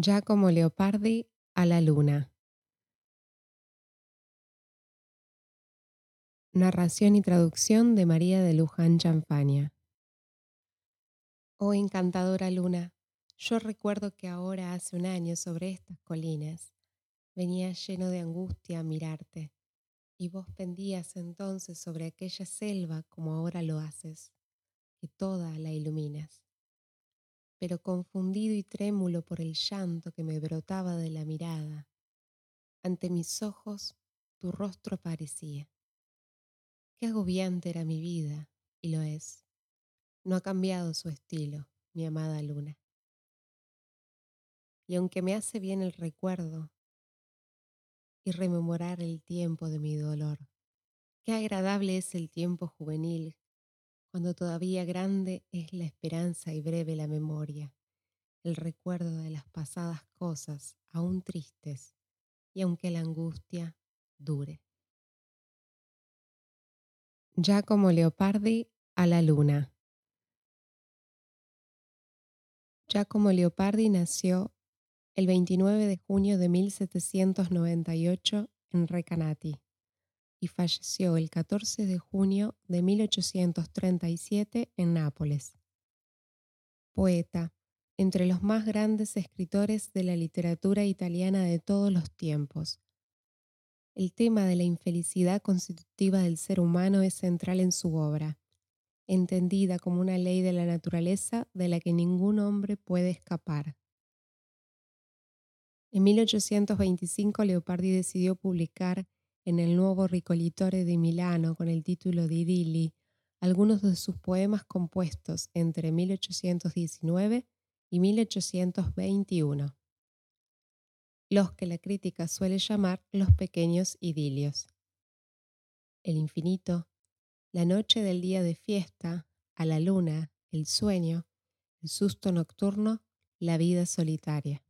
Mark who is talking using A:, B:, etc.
A: Giacomo Leopardi a la luna. Narración y traducción de María de Luján Champaña. Oh encantadora luna, yo recuerdo que ahora hace un año sobre estas colinas venía lleno de angustia a mirarte, y vos pendías entonces sobre aquella selva como ahora lo haces, que toda la iluminas pero confundido y trémulo por el llanto que me brotaba de la mirada. Ante mis ojos tu rostro parecía. Qué agobiante era mi vida, y lo es. No ha cambiado su estilo, mi amada luna. Y aunque me hace bien el recuerdo y rememorar el tiempo de mi dolor, qué agradable es el tiempo juvenil cuando todavía grande es la esperanza y breve la memoria, el recuerdo de las pasadas cosas aún tristes y aunque la angustia dure. Giacomo Leopardi a la luna. Giacomo Leopardi nació el 29 de junio de 1798 en Recanati y falleció el 14 de junio de 1837 en Nápoles. Poeta, entre los más grandes escritores de la literatura italiana de todos los tiempos. El tema de la infelicidad constitutiva del ser humano es central en su obra, entendida como una ley de la naturaleza de la que ningún hombre puede escapar. En 1825 Leopardi decidió publicar en el nuevo Ricolitore de Milano con el título de Idilli algunos de sus poemas compuestos entre 1819 y 1821, los que la crítica suele llamar los pequeños idilios. El infinito, la noche del día de fiesta, a la luna, el sueño, el susto nocturno, la vida solitaria.